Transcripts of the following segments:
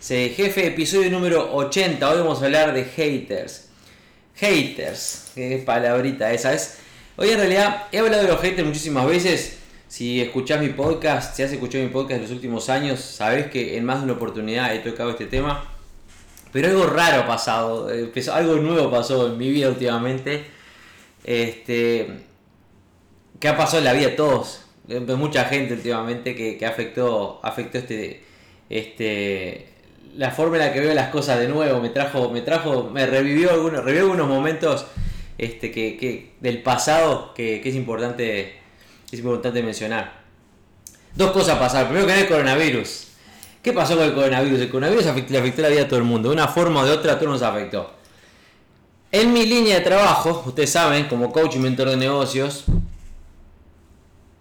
Sé Jefe, episodio número 80. Hoy vamos a hablar de haters. Haters, qué palabrita esa es. Hoy en realidad he hablado de los haters muchísimas veces. Si escuchás mi podcast, si has escuchado mi podcast en los últimos años, sabes que en más de una oportunidad he tocado este tema. Pero algo raro ha pasado, empezó- algo nuevo pasó en mi vida últimamente. Este, que ha pasado en la vida de todos, de mucha gente últimamente que, que afectó, afectó este, este, la forma en la que veo las cosas de nuevo, me trajo, me trajo, me revivió algunos, revivió algunos momentos este, que, que- del pasado que, que es importante, es importante mencionar. Dos cosas pasaron. Primero que nada el coronavirus. ¿Qué pasó con el coronavirus? El coronavirus afectó, le afectó la vida a todo el mundo. De una forma o de otra, a todos nos afectó. En mi línea de trabajo, ustedes saben, como coach y mentor de negocios,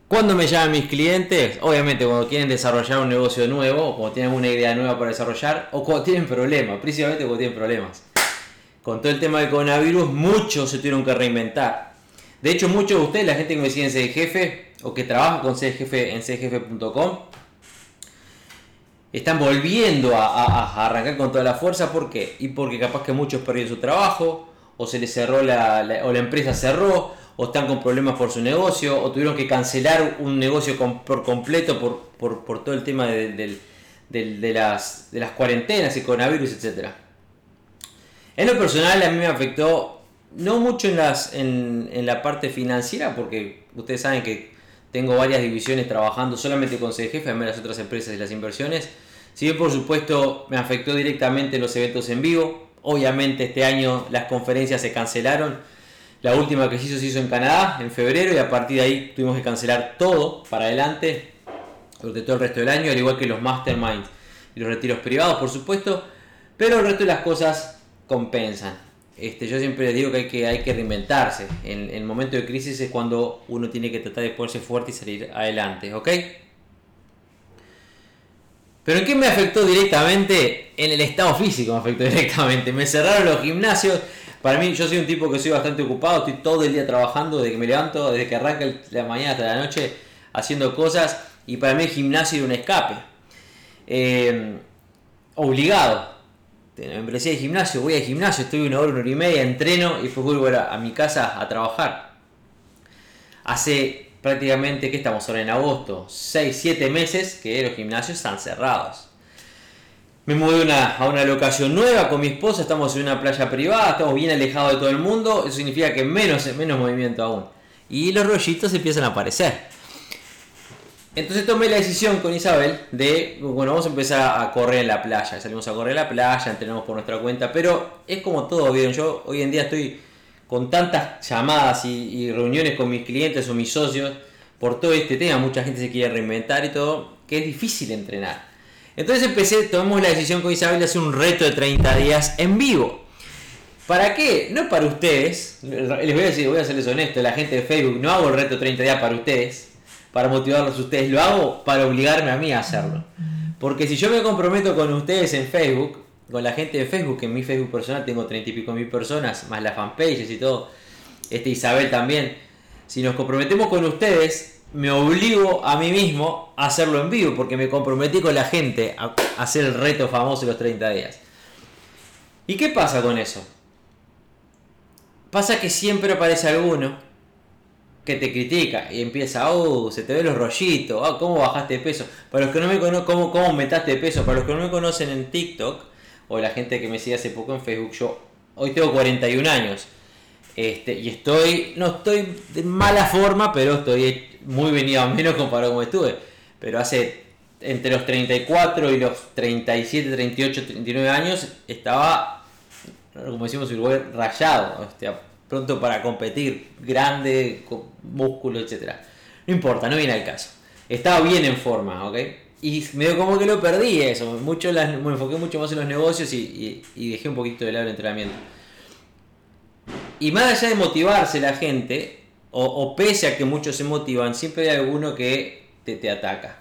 cuando me llaman mis clientes, obviamente cuando quieren desarrollar un negocio nuevo, o cuando tienen una idea nueva para desarrollar, o cuando tienen problemas, principalmente cuando tienen problemas. Con todo el tema del coronavirus, muchos se tuvieron que reinventar. De hecho, muchos de ustedes, la gente que me sigue en CDGF o que trabaja con CDGF en cdgf.com, están volviendo a, arrancar con toda la fuerza. ¿Por qué? Y porque capaz que muchos perdieron su trabajo, o se les cerró la- o la empresa cerró, o están con problemas por su negocio, o tuvieron que cancelar un negocio por completo por, todo el tema de, las, cuarentenas y coronavirus, etcétera. En lo personal a mí me afectó no mucho en, la parte financiera, porque ustedes saben que tengo varias divisiones trabajando solamente con CDGF, además de las otras empresas y las inversiones. Si bien por supuesto me afectó directamente los eventos en vivo, obviamente este año las conferencias se cancelaron. La última que se hizo en Canadá en febrero y a partir de ahí tuvimos que cancelar todo para adelante durante todo el resto del año, al igual que los masterminds y los retiros privados, por supuesto. Pero el resto de las cosas compensan. Este, yo siempre les digo que hay que, hay que reinventarse. En, en el momento de crisis es cuando uno tiene que tratar de ponerse fuerte y salir adelante, ¿ok? Pero ¿en qué me afectó directamente? En el estado físico me afectó directamente. Me cerraron los gimnasios. Para mí, yo soy un tipo que soy bastante ocupado, estoy todo el día trabajando, desde que me levanto, desde que arranca la mañana hasta la noche, haciendo cosas. Y para mí el gimnasio era un escape. Eh, obligado. Tengo membresía de gimnasio, voy al gimnasio, estoy una hora, una hora y media, entreno y después vuelvo a, a mi casa a trabajar. Hace prácticamente, que estamos ahora en agosto? 6, 7 meses que los gimnasios están cerrados. Me mudé a una locación nueva con mi esposa, estamos en una playa privada, estamos bien alejados de todo el mundo, eso significa que menos, menos movimiento aún. Y los rollitos empiezan a aparecer. Entonces tomé la decisión con Isabel de, bueno, vamos a empezar a correr en la playa. Salimos a correr en la playa, entrenamos por nuestra cuenta, pero es como todo, ¿vieron? Yo hoy en día estoy con tantas llamadas y reuniones con mis clientes o mis socios por todo este tema. Mucha gente se quiere reinventar y todo, que es difícil entrenar. Entonces empecé, tomamos la decisión con Isabel de hacer un reto de 30 días en vivo. ¿Para qué? No para ustedes. Les voy a decir, voy a serles honesto, la gente de Facebook, no hago el reto de 30 días para ustedes, para motivarlos a ustedes, lo hago para obligarme a mí a hacerlo. Porque si yo me comprometo con ustedes en Facebook, con la gente de Facebook, que en mi Facebook personal tengo 30 y pico mil personas, más las fanpages y todo, este Isabel también, si nos comprometemos con ustedes, me obligo a mí mismo a hacerlo en vivo, porque me comprometí con la gente a hacer el reto famoso de los 30 días. ¿Y qué pasa con eso? Pasa que siempre aparece alguno que te critica y empieza, oh, se te ven los rollitos, oh, ¿cómo bajaste de peso? Para los que no me conocen, ¿cómo, ¿cómo aumentaste de peso? Para los que no me conocen en TikTok, o la gente que me sigue hace poco en Facebook, yo hoy tengo 41 años. Este, y estoy, no estoy de mala forma, pero estoy muy venido a menos comparado como estuve. Pero hace entre los 34 y los 37, 38, 39 años estaba, como decimos en Uruguay, rayado, este, pronto para competir, grande, con músculo, etc. No importa, no viene al caso. Estaba bien en forma, ¿ok? Y medio como que lo perdí eso, mucho las- me enfoqué mucho más en los negocios y- y dejé un poquito de lado el entrenamiento. Y más allá de motivarse la gente, o, pese a que muchos se motivan, siempre hay alguno que te, te ataca.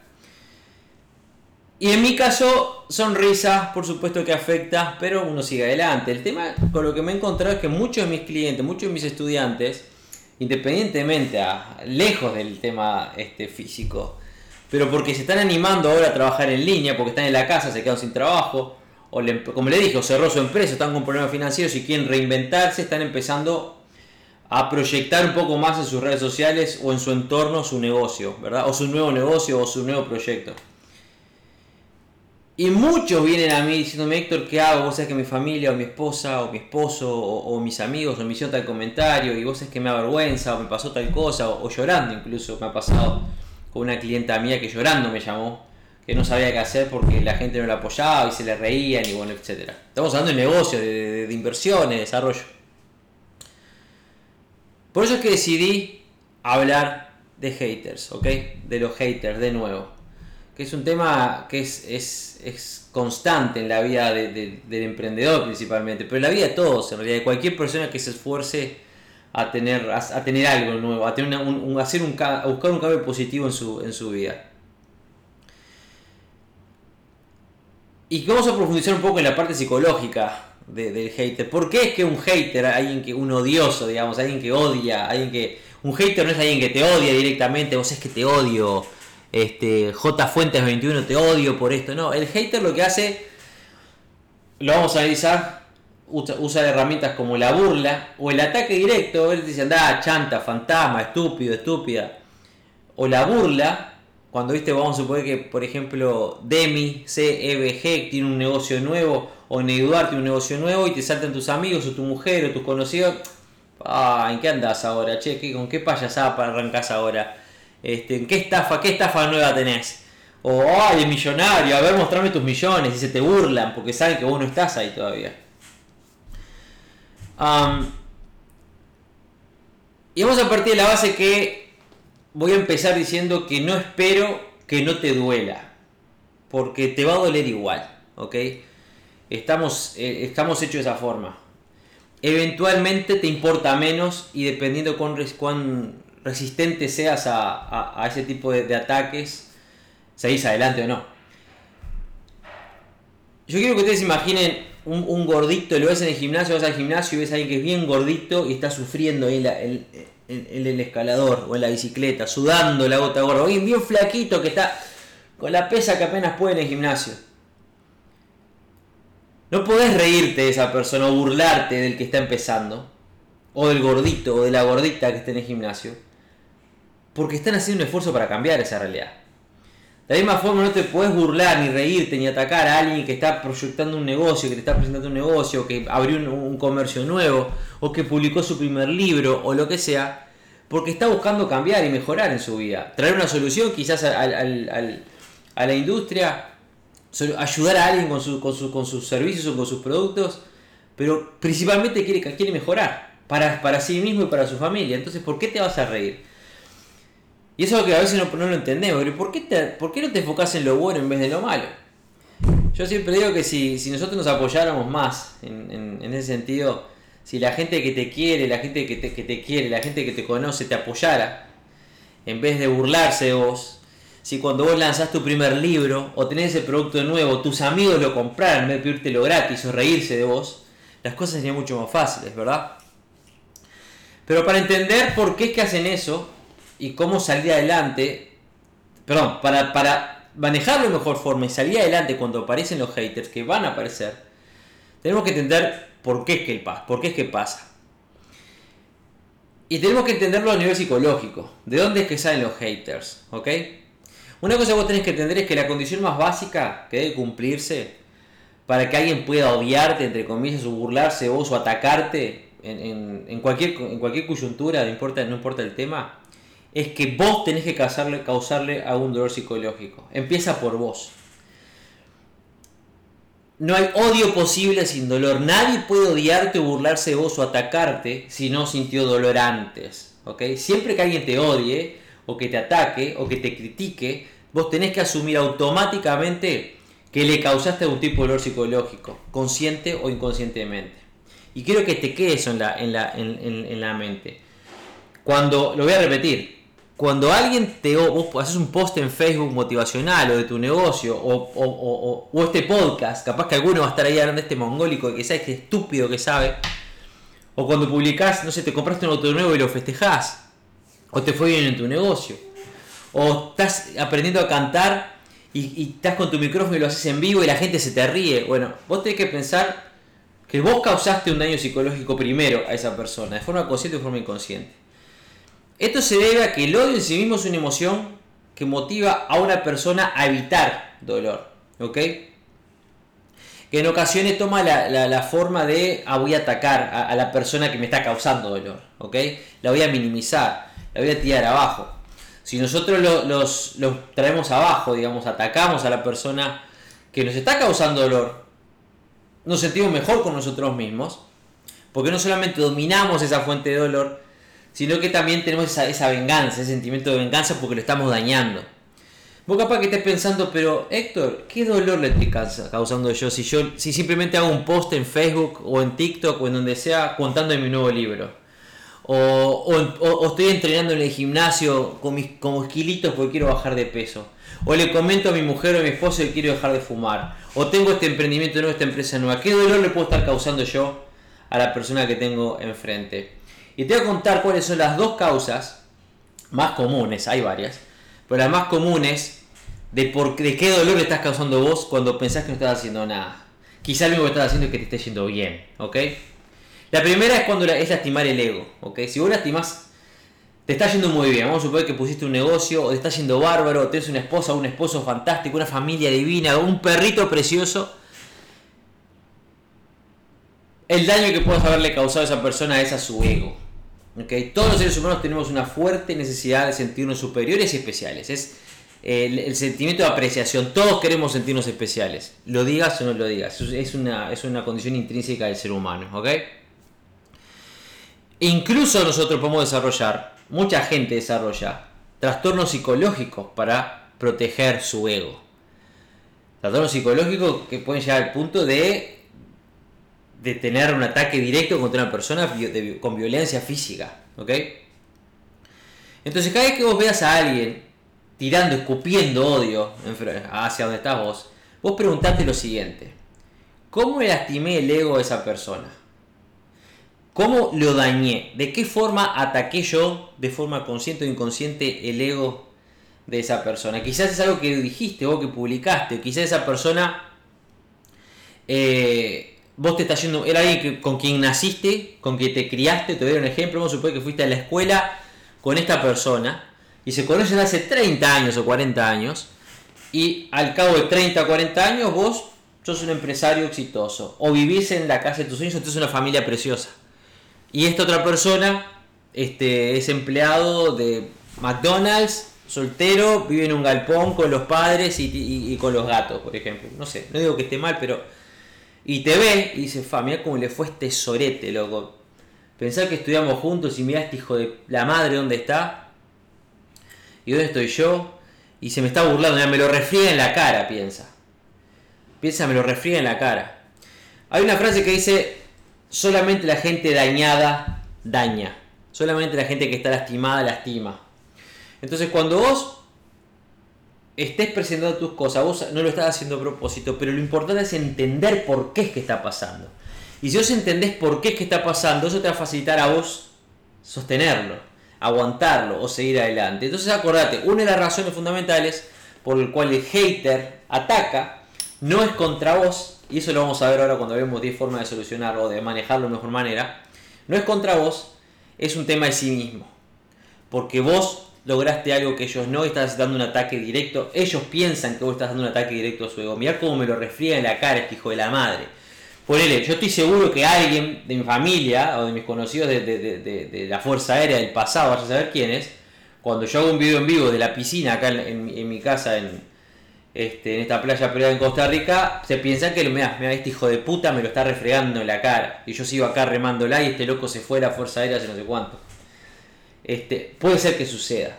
Y en mi caso, sonrisa, por supuesto que afecta, pero uno sigue adelante. El tema con lo que me he encontrado es que muchos de mis clientes, muchos de mis estudiantes, independientemente, a, lejos del tema este, físico, pero porque se están animando ahora a trabajar en línea, porque están en la casa, se quedan sin trabajo, o como le dije, cerró su empresa, están con problemas financieros y quieren reinventarse, están empezando a proyectar un poco más en sus redes sociales o en su entorno su negocio, ¿verdad? O su nuevo negocio o su nuevo proyecto. Y muchos vienen a mí diciéndome, Héctor, ¿qué hago? Vos sabés que mi familia, o mi esposa, o mi esposo, o, mis amigos, o me hicieron tal comentario, y vos sabés que me avergüenza, o me pasó tal cosa, o, llorando incluso, me ha pasado con una clienta mía que llorando me llamó, que no sabía qué hacer porque la gente no la apoyaba y se le reían, y bueno, etc. Estamos hablando de negocio, de, de inversiones, de desarrollo. Por eso es que decidí hablar de haters, ¿ok? De los haters, de nuevo que es un tema que es, es, es constante en la vida del emprendedor principalmente, pero en la vida de todos, en realidad, de cualquier persona que se esfuerce a tener, a, tener algo nuevo, a, tener un, hacer un, buscar un cambio positivo en su, en su vida. Y vamos a profundizar un poco en la parte psicológica del hater. ¿Por qué es que un hater, alguien que un odioso, digamos, alguien que odia, alguien que un hater no es alguien que te odia directamente, vos es que te odio, este, J Fuentes 21 te odio por esto. No, el hater lo que hace, lo vamos a analizar, usa, herramientas como la burla o el ataque directo. Él dice, anda, chanta, fantasma, estúpido, estúpida. O la burla, cuando viste, vamos a suponer que, por ejemplo, Demi, CEBG tiene un negocio nuevo, o tiene un negocio nuevo y te saltan tus amigos o tu mujer o tus conocidos. Ah, ¿en qué andas ahora? Che, ¿con qué payasada arrancas ahora? Este, ¿qué estafa, qué estafa nueva tenés? O, ay, el millonario, a ver, mostrame tus millones. Y se te burlan porque saben que vos no estás ahí todavía. y vamos a partir de la base que voy a empezar diciendo que no espero que no te duela. Porque te va a doler igual, ¿ok? Estamos, eh, estamos hechos de esa forma. Eventualmente te importa menos y dependiendo cuán, resistente seas a, ese tipo de, ataques, seguís adelante o no. Yo quiero que ustedes imaginen un, gordito, lo ves en el gimnasio, vas al gimnasio y ves a alguien que es bien gordito y está sufriendo ahí en, el escalador o en la bicicleta, sudando la gota gorda. Alguien bien flaquito que está con la pesa que apenas puede en el gimnasio. No podés reírte de esa persona o burlarte del que está empezando, o del gordito o de la gordita que está en el gimnasio porque están haciendo un esfuerzo para cambiar esa realidad. De la misma forma no te puedes burlar, ni reírte, ni atacar a alguien que está proyectando un negocio, que te está presentando un negocio, que abrió un, comercio nuevo, o que publicó su primer libro, o lo que sea, porque está buscando cambiar y mejorar en su vida. Traer una solución quizás a la industria, ayudar a alguien con, con, sus servicios o con sus productos, pero principalmente quiere, quiere mejorar para, para sí mismo y para su familia. Entonces, ¿por qué te vas a reír? Y eso es lo que a veces no, lo entendemos. ¿por qué, ¿Por qué no te enfocas en lo bueno en vez de lo malo? Yo siempre digo que si, nosotros nos apoyáramos más en, ese sentido, si la gente que te quiere, la gente que te, que te quiere, la gente que te conoce te apoyara, en vez de burlarse de vos, si cuando vos lanzás tu primer libro o tenés ese producto nuevo, tus amigos lo compraran en vez de pedírtelo gratis o reírse de vos, las cosas serían mucho más fáciles, ¿verdad? Pero para entender por qué es que hacen eso, y cómo salir adelante, perdón, para, para manejarlo de mejor forma y salir adelante cuando aparecen los haters, que van a aparecer, tenemos que entender por qué es que, por qué es que pasa. Y tenemos que entenderlo a nivel psicológico. ¿De dónde es que salen los haters? ¿Ok? Una cosa que vos tenés que entender es que la condición más básica que debe cumplirse para que alguien pueda odiarte, entre comillas, o burlarse vos o atacarte en, cualquier, en cualquier coyuntura, no importa, no importa el tema, es que vos tenés que causarle, causarle algún dolor psicológico. Empieza por vos. No hay odio posible sin dolor. Nadie puede odiarte o burlarse de vos o atacarte si no sintió dolor antes. Siempre que alguien te odie o que te ataque o que te critique, vos tenés que asumir automáticamente que le causaste algún tipo de dolor psicológico, consciente o inconscientemente. Y quiero que te quede eso en la, en la, en, en- la mente. Cuando, lo voy a repetir, cuando alguien te, vos haces un post en Facebook motivacional o de tu negocio o, o- o- o- o este podcast, capaz que alguno va a estar ahí hablando de este mongólico que sabes que estúpido que sabe, o cuando publicás, no sé, te compraste un auto nuevo y lo festejás, o te fue bien en tu negocio, o estás aprendiendo a cantar y, estás con tu micrófono y lo haces en vivo y la gente se te ríe. Bueno, vos tenés que pensar que vos causaste un daño psicológico primero a esa persona, de forma consciente o de forma inconsciente. Esto se debe a que el odio en sí mismo es una emoción que motiva a una persona a evitar dolor, ¿ok? Que en ocasiones toma la forma de, ah, voy a atacar a, a la persona que me está causando dolor, ¿ok? La voy a minimizar, la voy a tirar abajo. Si nosotros lo- los, traemos abajo, digamos, atacamos a la persona que nos está causando dolor, nos sentimos mejor con nosotros mismos, porque no solamente dominamos esa fuente de dolor, sino que también tenemos esa, venganza, ese sentimiento de venganza porque lo estamos dañando. Vos capaz que estés pensando, pero Héctor, ¿qué dolor le estoy causa- causando yo si yo si simplemente hago un post en Facebook o en TikTok o en donde sea contando de mi nuevo libro? O, estoy entrenando en el gimnasio con mis como esquilitos porque quiero bajar de peso. O le comento a mi mujer o a mi esposo que quiero dejar de fumar. O tengo este emprendimiento nuevo, esta empresa nueva. ¿Qué dolor le puedo estar causando yo a la persona que tengo enfrente? Y te voy a contar cuáles son las dos causas más comunes, hay varias, pero las más comunes de, por, de qué dolor le estás causando vos cuando pensás que no estás haciendo nada. Quizá lo único que estás haciendo es que te esté yendo bien, ¿ok? La primera es cuando es lastimar el ego, ¿ok? Si vos lastimás, te está yendo muy bien, vamos a suponer que pusiste un negocio, o te está yendo bárbaro, o tenés una esposa, un esposo fantástico, una familia divina, un perrito precioso, el daño que puedas haberle causado a esa persona es a su ego. ¿ok? Todos los seres humanos tenemos una fuerte necesidad de sentirnos superiores y especiales. Es el, el sentimiento de apreciación. Todos queremos sentirnos especiales. Lo digas o no lo digas. Es- una, es una condición intrínseca del ser humano. ¿ok? Incluso nosotros podemos desarrollar, mucha gente desarrolla trastornos psicológicos para proteger su ego. Trastornos psicológicos que pueden llegar al punto de, de tener un ataque directo contra una persona de con violencia física. ¿Ok? Entonces cada vez que vos veas a alguien tirando, escupiendo odio hacia donde estás vos, vos preguntate lo siguiente. ¿Cómo lastimé el ego a esa persona? ¿Cómo lo dañé? ¿De qué forma ataqué yo, de forma consciente o inconsciente, el ego de esa persona? Quizás es algo que dijiste o que publicaste, quizás esa persona, eh, vos te estás yendo, era alguien con quien naciste, con quien te criaste, te doy un ejemplo, vamos a que fuiste a la escuela con esta persona y se conocen hace 30 años o 40 años y al cabo de 30 o 40 años vos sos un empresario exitoso o vivís en la casa de tus sueños o una familia preciosa. Y esta otra persona este, es empleado de McDonald's, soltero, vive en un galpón con los padres y, con los gatos, por ejemplo. No sé, no digo que esté mal, pero... Y te ve y dice, fa, mirá cómo le fue este sorete, loco. Pensar que estudiamos juntos y mirá este hijo de la madre dónde está. ¿Y dónde estoy yo? Y se me está burlando, me lo refriega en la cara, piensa. Piensa, me lo refriega en la cara. Hay una frase que dice, solamente la gente dañada daña. Solamente la gente que está lastimada lastima. Entonces cuando vos estés presentando tus cosas, vos no lo estás haciendo a propósito, pero lo importante es entender por qué es que está pasando. Y si vos entendés por qué es que está pasando, eso te va a facilitar a vos sostenerlo, aguantarlo o seguir adelante. Entonces acordate, una de las razones fundamentales por el cual el hater ataca no es contra vos, y eso lo vamos a ver ahora cuando vemos 10 formas de solucionarlo o de manejarlo de mejor manera, no es contra vos, es un tema de sí mismo. Porque vos lograste algo que ellos no, estás dando un ataque directo, ellos piensan que vos estás dando un ataque directo a su ego. Mirá cómo me lo refriega en la cara este hijo de la madre. Ponele, yo estoy seguro que alguien de mi familia o de mis conocidos de, de- de- la Fuerza Aérea del pasado, vaya a saber quién es, cuando yo hago un video en vivo de la piscina acá en, en en mi casa en, este, en esta playa privada en Costa Rica, se piensan que mira, este hijo de puta me lo está refregando en la cara. Y yo sigo acá remándola y este loco se fue a la Fuerza Aérea hace no sé cuánto. Este, puede ser que suceda.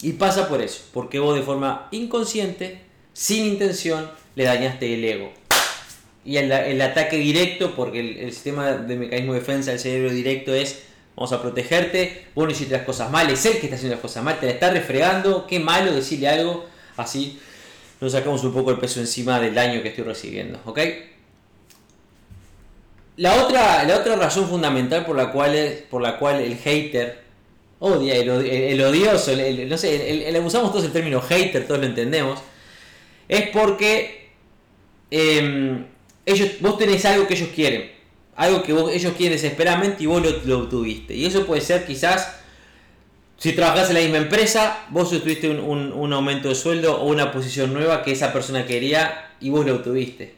Y pasa por eso, porque vos de forma inconsciente, sin intención, le dañaste el ego. y el, el ataque directo, porque el, el sistema de mecanismo de defensa del cerebro directo es vamos a protegerte, vos no hiciste las cosas mal, es él que está haciendo las cosas mal, te la está refregando, qué malo decirle algo, así nos sacamos un poco el peso encima del daño que estoy recibiendo, ¿ok? La otra, la otra razón fundamental por la cual, es- por la cual el hater odia, el, el odioso, no sé, el- usamos todos el término hater, todos lo entendemos, es porque em, ellos, vos tenés algo que ellos quieren, algo que ellos quieren desesperadamente y vos lo, lo obtuviste. Y eso puede ser quizás, si trabajás en la misma empresa, vos obtuviste un, un- aumento de sueldo o una posición nueva que esa persona quería y vos lo obtuviste.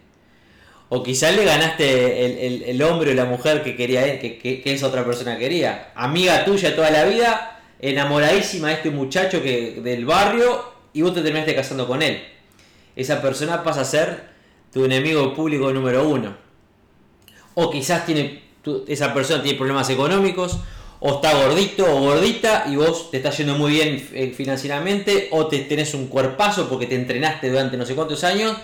O quizás le ganaste el, el- el hombre o la mujer que quería que, que- que esa otra persona quería. Amiga tuya toda la vida, enamoradísima de este muchacho que, del barrio y vos te terminaste casando con él. Esa persona pasa a ser tu enemigo público número uno. O quizás tiene esa persona tiene problemas económicos, o está gordito o gordita y vos te está yendo muy bien eh, financieramente, o te tenés un cuerpazo porque te entrenaste durante no sé cuántos años.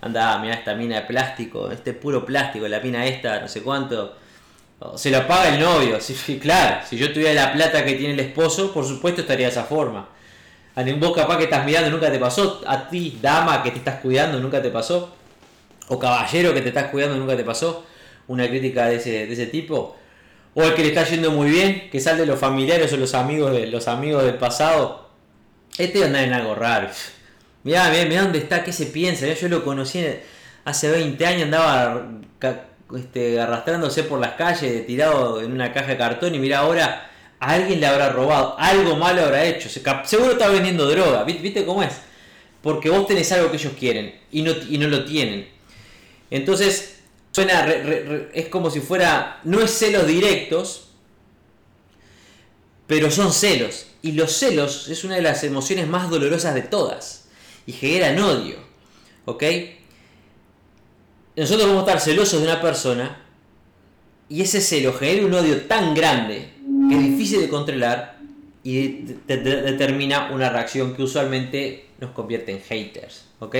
Anda, mira esta mina de plástico, este puro plástico, la mina esta, no sé cuánto. Se lo paga el novio, sí, claro. Si yo tuviera la plata que tiene el esposo, por supuesto estaría de esa forma. A vos capaz que estás mirando nunca te pasó. A ti, dama que te estás cuidando, nunca te pasó. O caballero que te estás cuidando, nunca te pasó. Una crítica de ese, de ese tipo. O el que le está yendo muy bien, que sale de los familiares o los amigos, de, los amigos del pasado. Este anda en algo raro. Mirá, mirá, mirá dónde está, qué se piensa. Yo lo conocí hace 20 años, andaba este, arrastrándose por las calles, tirado en una caja de cartón y mirá ahora a alguien le habrá robado, algo malo habrá hecho. Seguro está vendiendo droga, ¿viste, ¿viste cómo es? Porque vos tenés algo que ellos quieren y no, y no lo tienen. Entonces, suena, re- es como si fuera, no es celos directos, pero son celos. Y los celos es una de las emociones más dolorosas de todas. Y generan odio. ¿Ok? Nosotros vamos a estar celosos de una persona. Y ese celo genera un odio tan grande que es difícil de controlar. Y de- determina una reacción que usualmente nos convierte en haters. ¿Ok?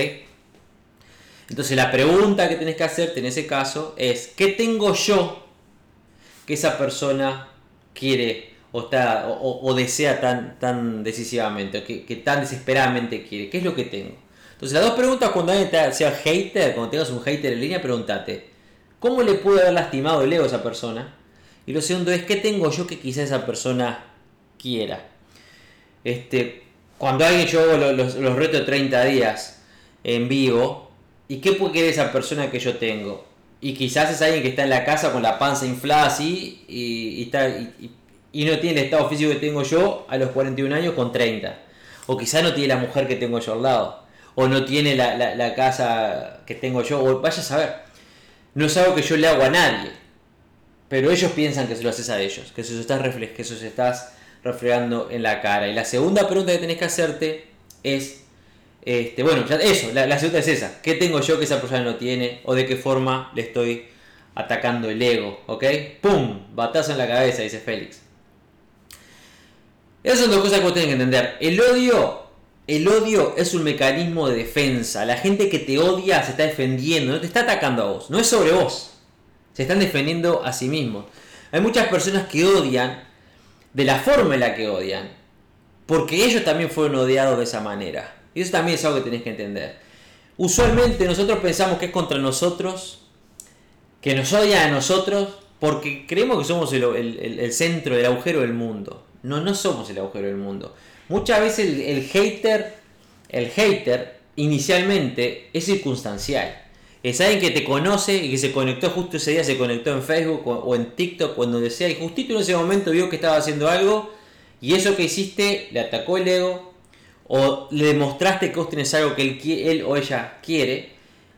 Entonces la pregunta que tenés que hacerte en ese caso es, ¿qué tengo yo que esa persona quiere o, está, o, desea tan, tan decisivamente, o que, que tan desesperadamente quiere? ¿Qué es lo que tengo? Entonces las dos preguntas cuando alguien te- sea hater, cuando tengas un hater en línea, pregúntate, ¿cómo le pude haber lastimado el ego a esa persona? Y lo segundo es, ¿qué tengo yo que quizá esa persona quiera? Este, cuando alguien yo hago los, los, los retos de 30 días en vivo, ¿y qué puede querer esa persona que yo tengo? Y quizás es alguien que está en la casa con la panza inflada así y, está, y, no tiene el estado físico que tengo yo a los 41 años con 30. O quizás no tiene la mujer que tengo yo al lado. O no tiene la, la- casa que tengo yo. O vaya a saber. No es algo que yo le hago a nadie. Pero ellos piensan que se lo haces a ellos. Que se estás, que se estás reflejando en la cara. Y la segunda pregunta que tenés que hacerte es... Este, bueno, eso, la, la segunda es esa. ¿Qué tengo yo que esa persona no tiene? ¿O de qué forma le estoy atacando el ego? ¿Ok? ¡Pum! Batazo en la cabeza, dice Félix. Esas son dos cosas que vos tenés que entender. El odio, el odio es un mecanismo de defensa. La gente que te odia se está defendiendo, no te está atacando a vos, no es sobre vos. Se están defendiendo a sí mismos. Hay muchas personas que odian de la forma en la que odian, porque ellos también fueron odiados de esa manera. Y eso también es algo que tenés que entender. Usualmente nosotros pensamos que es contra nosotros, que nos odian a nosotros, porque creemos que somos el, el- el- el centro del agujero del mundo. No, no somos el agujero del mundo. Muchas veces el, el hater, el hater inicialmente es circunstancial. Es alguien que te conoce y que se conectó justo ese día, se conectó en Facebook o, en TikTok o en donde sea, y justito en ese momento vio que estaba haciendo algo y eso que hiciste le atacó el ego o le demostraste que vos tenés algo que él, él o ella quiere,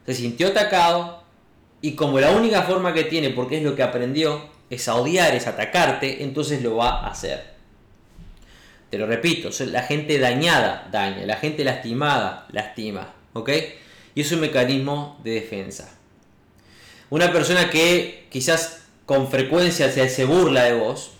se sintió atacado y como la única forma que tiene, porque es lo que aprendió, es a odiar, es atacarte, entonces lo va a hacer. Te lo repito, la gente dañada daña, la gente lastimada lastima, ¿ok? Y es un mecanismo de defensa. Una persona que quizás con frecuencia se, se burla de vos,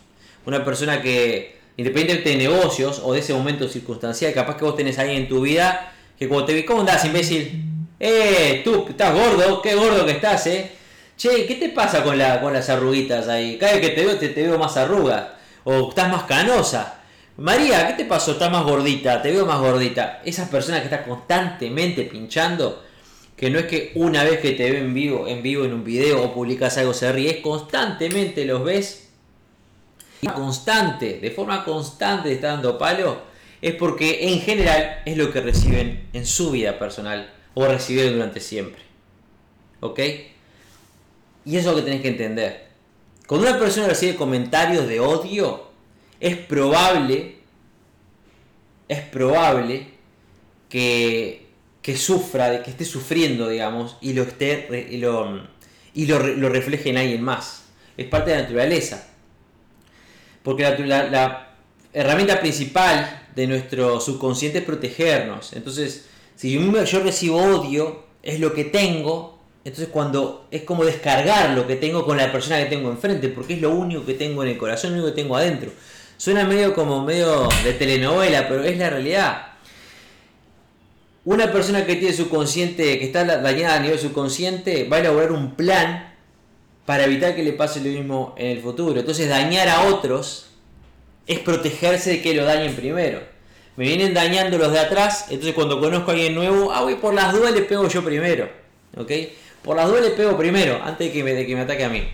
una persona que, independientemente de negocios o de ese momento circunstancial, capaz que vos tenés a alguien en tu vida que cuando te ve, ¿cómo andás, imbécil? Eh, tú, estás gordo, qué gordo que estás, eh. Che, ¿qué te pasa con, la, con las arruguitas ahí? Cada vez que te veo, te, veo más arrugas. O estás más canosa. María, ¿qué te pasó? Estás más gordita, te veo más gordita. Esas personas que están constantemente pinchando, que no es que una vez que te ve en vivo, en vivo en un video o publicas algo se ríe, es constantemente los ves. Constante, de forma constante está dando palo, es porque en general es lo que reciben en su vida personal o recibieron durante siempre. ¿Ok? Y eso es lo que tenés que entender. Cuando una persona recibe comentarios de odio, es probable, es probable que, que sufra, que esté sufriendo, digamos, y lo esté y lo, y lo, lo refleje en alguien más. Es parte de la naturaleza. Porque la, herramienta principal de nuestro subconsciente es protegernos. Entonces, si yo, yo recibo odio, es lo que tengo, entonces cuando es como descargar lo que tengo con la persona que tengo enfrente, porque es lo único que tengo en el corazón, lo único que tengo adentro. Suena medio como medio de telenovela, pero es la realidad. Una persona que tiene subconsciente, que está dañada a nivel subconsciente, va a elaborar un plan para evitar que le pase lo mismo en el futuro. Entonces dañar a otros es protegerse de que lo dañen primero. Me vienen dañando los de atrás, entonces cuando conozco a alguien nuevo, ah, voy por las dudas le pego yo primero. ¿Ok? Por las dudas le pego primero, antes de que, me, de que me ataque a mí.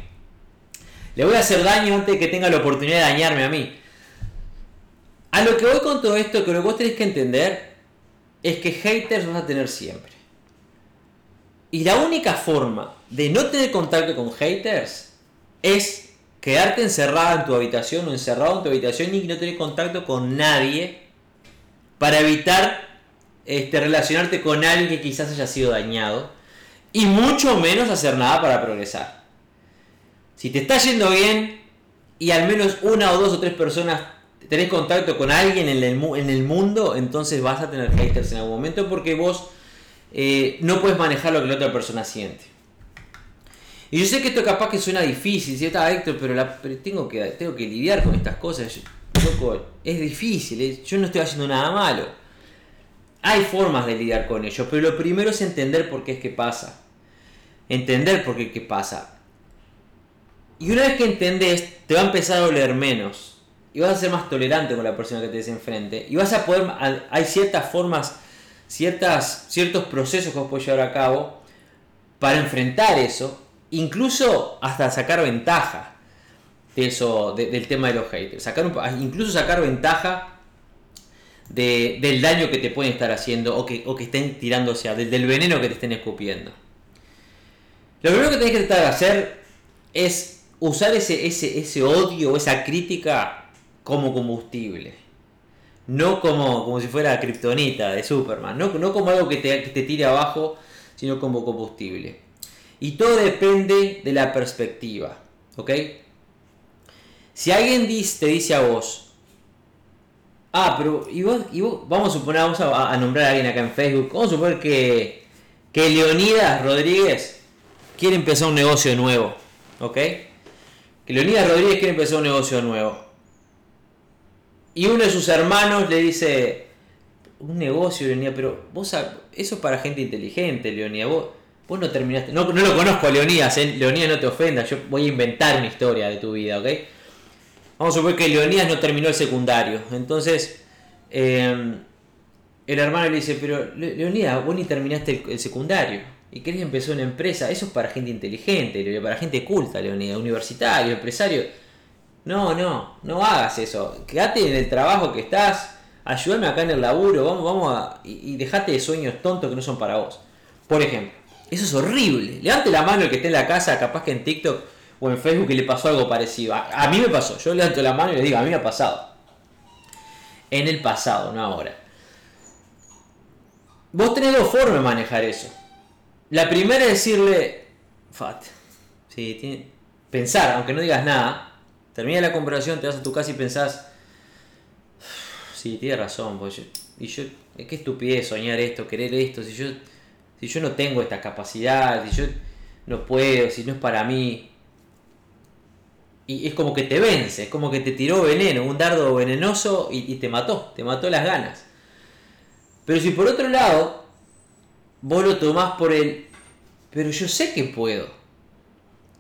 Le voy a hacer daño antes de que tenga la oportunidad de dañarme a mí. A lo que voy con todo esto, que lo que vos tenés que entender es que haters vas a tener siempre. Y la única forma de no tener contacto con haters es quedarte encerrada en tu habitación o encerrado en tu habitación y no tener contacto con nadie para evitar este, relacionarte con alguien que quizás haya sido dañado y mucho menos hacer nada para progresar. Si te está yendo bien y al menos una o dos o tres personas tenés contacto con alguien en el, en el mundo, entonces vas a tener haters en algún momento porque vos eh, no puedes manejar lo que la otra persona siente. Y yo sé que esto capaz que suena difícil, ¿cierto? Héctor, pero, pero tengo, que, tengo que lidiar con estas cosas. Loco, es difícil, yo no estoy haciendo nada malo. Hay formas de lidiar con ello, pero lo primero es entender por qué es que pasa. Entender por qué es que pasa. Y una vez que entendés, te va a empezar a doler menos. Y vas a ser más tolerante con la persona que te des enfrente. Y vas a poder. Hay ciertas formas, ciertas, ciertos procesos que vos podés llevar a cabo para enfrentar eso. Incluso hasta sacar ventaja de eso, de, del tema de los haters. Sacar incluso sacar ventaja de, del daño que te pueden estar haciendo o que, o que estén tirando, o del, veneno que te estén escupiendo. Lo primero que tenés que tratar de hacer es usar ese, ese, ese odio esa crítica como combustible. No como, como si fuera kriptonita de Superman. No, no como algo que te, que te tire abajo, sino como combustible. Y todo depende de la perspectiva. ¿Ok? Si alguien te dice a vos, ah, pero y vos, y vos, vamos a suponer, vamos a, a, nombrar a alguien acá en Facebook, vamos a suponer que, que Leonidas Rodríguez quiere empezar un negocio nuevo, ¿ok? Que Leonidas Rodríguez quiere empezar un negocio nuevo. Y uno de sus hermanos le dice, un negocio, Leonidas, pero vos, eso es para gente inteligente, Leonidas, vos, vos no terminaste, no, no lo conozco a Leonidas, ¿eh? No te ofenda, yo voy a inventar una historia de tu vida, ¿ok? Vamos a suponer que Leonidas no terminó el secundario. Entonces, eh, el hermano le dice, pero Leonidas, vos ni terminaste el, el, secundario. Y querés empezar una empresa. Eso es para gente inteligente, para gente culta, Leonidas. Universitario, empresario. No, no, no hagas eso. Quédate en el trabajo que estás. Ayúdame acá en el laburo. Vamos, vamos a... Y, y dejate de sueños tontos que no son para vos. Por ejemplo. Eso es horrible. Levante la mano el que esté en la casa, capaz que en TikTok o en Facebook le pasó algo parecido. A, a, mí me pasó, yo levanto la mano y le digo, a mí me ha pasado. En el pasado, no ahora. Vos tenés dos formas de manejar eso. La primera es decirle, Fat, sí, tiene, pensar, aunque no digas nada, termina la conversación, te vas a tu casa y pensás, sí, tienes razón, yo, y yo, qué estupidez soñar esto, querer esto, si yo, si yo no tengo esta capacidad, si yo no puedo, si no es para mí, y es como que te vence, es como que te tiró veneno, un dardo venenoso y, y, te mató, te mató las ganas. Pero si por otro lado vos lo tomás por el, pero yo sé que puedo.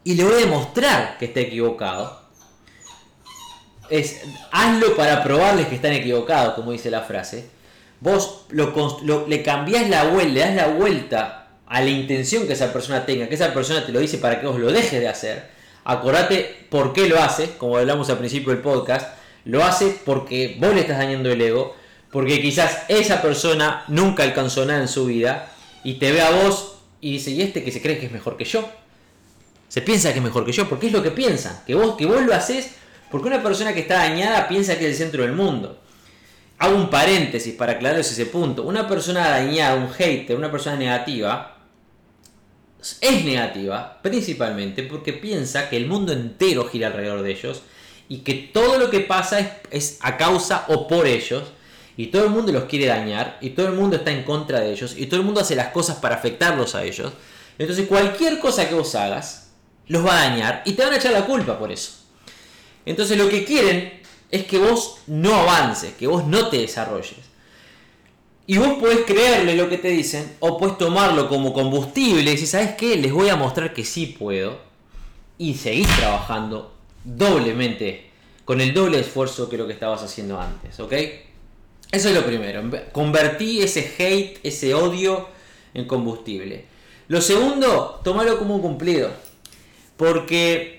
Y le voy a demostrar que está equivocado. Es, hazlo para probarles que están equivocados, como dice la frase. Vos lo, le cambiás la vuelta, le das la vuelta a la intención que esa persona tenga, que esa persona te lo dice para que vos lo dejes de hacer. Acordate por qué lo hace, como hablamos al principio del podcast. Lo hace porque vos le estás dañando el ego, porque quizás esa persona nunca alcanzó nada en su vida y te ve a vos y dice, ¿y este que se cree que es mejor que yo? Se piensa que es mejor que yo, porque es lo que piensa, que vos, que vos lo haces porque una persona que está dañada piensa que es el centro del mundo. Hago un paréntesis para aclararos ese punto. Una persona dañada, un hater, una persona negativa, es negativa principalmente porque piensa que el mundo entero gira alrededor de ellos y que todo lo que pasa es, es a causa o por ellos y todo el mundo los quiere dañar y todo el mundo está en contra de ellos y todo el mundo hace las cosas para afectarlos a ellos. Entonces cualquier cosa que vos hagas los va a dañar y te van a echar la culpa por eso. Entonces lo que quieren es que vos no avances, que vos no te desarrolles. Y vos podés creerle lo que te dicen o puedes tomarlo como combustible y decir, ¿sabes qué? Les voy a mostrar que sí puedo. Y seguís trabajando doblemente, con el doble esfuerzo que lo que estabas haciendo antes, ¿ok? Eso es lo primero. Convertí ese hate, ese odio en combustible. Lo segundo, tomalo como un cumplido. Porque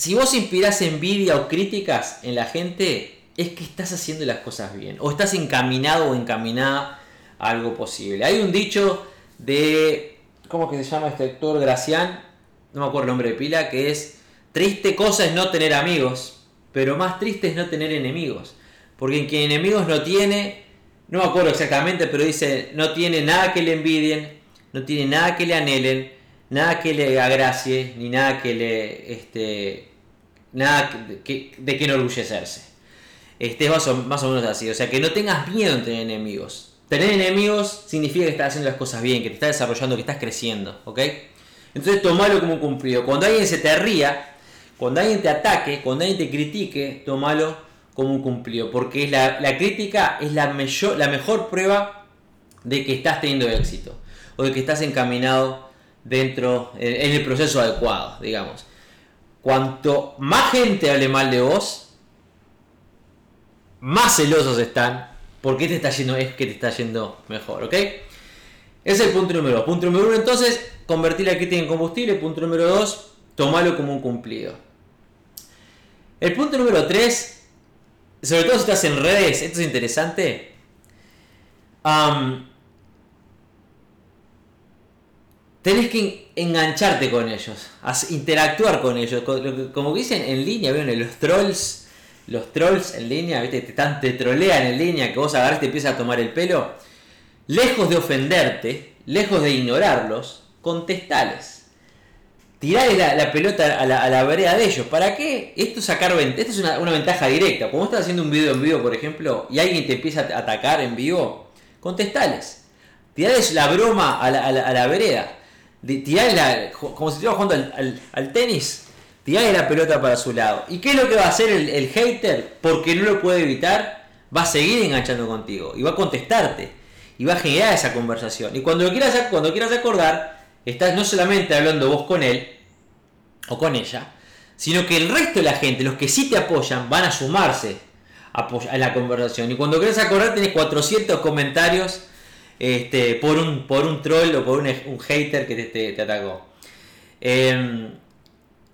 si vos inspirás envidia o críticas en la gente, es que estás haciendo las cosas bien. O estás encaminado o encaminada a algo posible. Hay un dicho de. ¿Cómo que se llama este actor Gracián? No me acuerdo el nombre de pila, que es. Triste cosa es no tener amigos, pero más triste es no tener enemigos. Porque quien enemigos no tiene, no me acuerdo exactamente, pero dice, no tiene nada que le envidien, no tiene nada que le anhelen, nada que le agracie, ni nada que le, este, nada que, de que enorgullecerse. Este es más o, menos así, o sea, que no tengas miedo en tener enemigos. Tener enemigos significa que estás haciendo las cosas bien, que te estás desarrollando, que estás creciendo, ¿ok? Entonces tomalo como un cumplido. Cuando alguien se te ría, cuando alguien te ataque, cuando alguien te critique, tomalo como un cumplido, porque la, la crítica es la, la mejor prueba de que estás teniendo éxito o de que estás encaminado dentro, en, el proceso adecuado, digamos. Cuanto más gente hable mal de vos, más celosos están porque te está yendo, es que te está yendo mejor, ¿ok? Ese es el punto número Punto número uno, entonces, convertir la crítica en combustible. Punto número dos, tomarlo como un cumplido. El punto número tres sobre todo si estás en redes, esto es interesante. Tenés que engancharte con ellos, interactuar con ellos. Como dicen en línea, ¿vieron? Los trolls, los trolls en línea, ¿viste? Te, te trolean en línea, que vos agarras y te empiezas a tomar el pelo. Lejos de ofenderte, lejos de ignorarlos, contestales tirarle la, pelota a la, vereda de ellos. ¿Para qué? Esto sacar Esta es una, ventaja directa. Cuando estás haciendo un video en vivo, por ejemplo, y alguien te empieza a atacar en vivo, contestales. Tirales la broma a la, vereda. Tirale como si estuviera jugando al, tenis. Tirale la pelota para su lado. ¿Y qué es lo que va a hacer el, hater? Porque no lo puede evitar, va a seguir enganchando contigo. Y va a contestarte. Y va a generar esa conversación. Y cuando quieras, cuando quieras acordar, estás no solamente hablando vos con él o con ella, sino que el resto de la gente, los que sí te apoyan, van a sumarse a, la conversación. Y cuando querés acordar, tenés 400 comentarios este, por, un, por un troll o por un, hater que te, atacó. Em,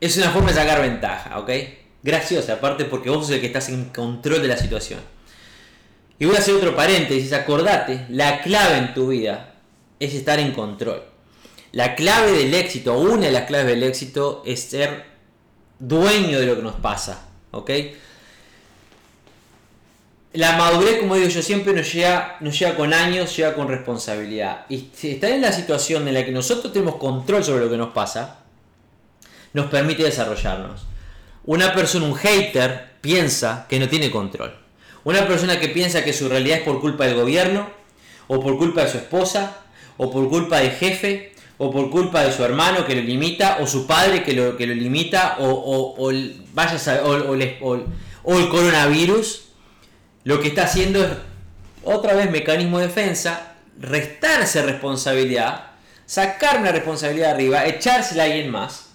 es una forma de sacar ventaja, ¿ok? Graciosa, aparte porque vos sos el que estás en control de la situación. Y voy a hacer otro paréntesis, acordate, la clave en tu vida es estar en control. La clave del éxito, una de las claves del éxito es ser dueño de lo que nos pasa. ¿Ok? La madurez, como digo yo siempre, nos llega, nos llega con años, llega con responsabilidad. Y estar en la situación en la que nosotros tenemos control sobre lo que nos pasa, nos permite desarrollarnos. Una persona, un hater, piensa que no tiene control. Una persona que piensa que su realidad es por culpa del gobierno, o por culpa de su esposa, o por culpa del jefe, o por culpa de su hermano que lo limita, o su padre que lo, que lo limita, o, o, el coronavirus, lo que está haciendo es otra vez mecanismo de defensa, restarse responsabilidad, sacarme la responsabilidad de arriba, echársela a alguien más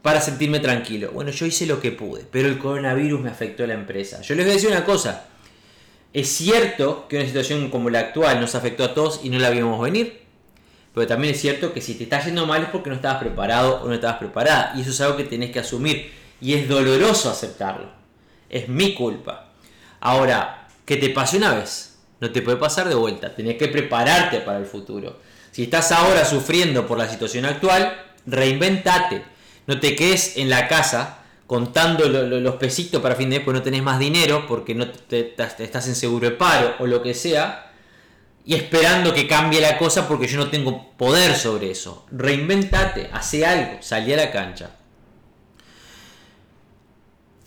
para sentirme tranquilo. Bueno, yo hice lo que pude, pero el coronavirus me afectó a la empresa. Yo les voy a decir una cosa. Es cierto que una situación como la actual nos afectó a todos y no la vimos venir. Pero también es cierto que si te está yendo mal es porque no estabas preparado o no estabas preparada. Y eso es algo que tenés que asumir. Y es doloroso aceptarlo. Es mi culpa. Ahora, que te pase una vez, no te puede pasar de vuelta. Tenés que prepararte para el futuro. Si estás ahora sufriendo por la situación actual, reinventate. No te quedes en la casa contando los pesitos para fin de mes porque no tenés más dinero, porque no te, estás en seguro de paro o lo que sea, y esperando que cambie la cosa porque yo no tengo poder sobre eso. Reinventate, hace algo, salí a la cancha.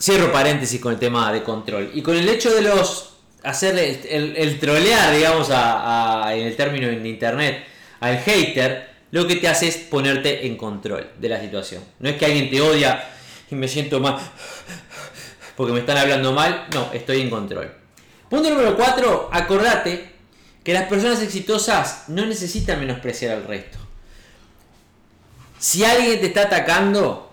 Cierro paréntesis con el tema de control. Y con el hecho de los. hacer el, trolear, digamos, en el término en internet, al hater, lo que te hace es ponerte en control de la situación. No es que alguien te odia y me siento mal porque me están hablando mal. No, estoy en control. Punto número 4. Acordate que las personas exitosas no necesitan menospreciar al resto. Si alguien te está atacando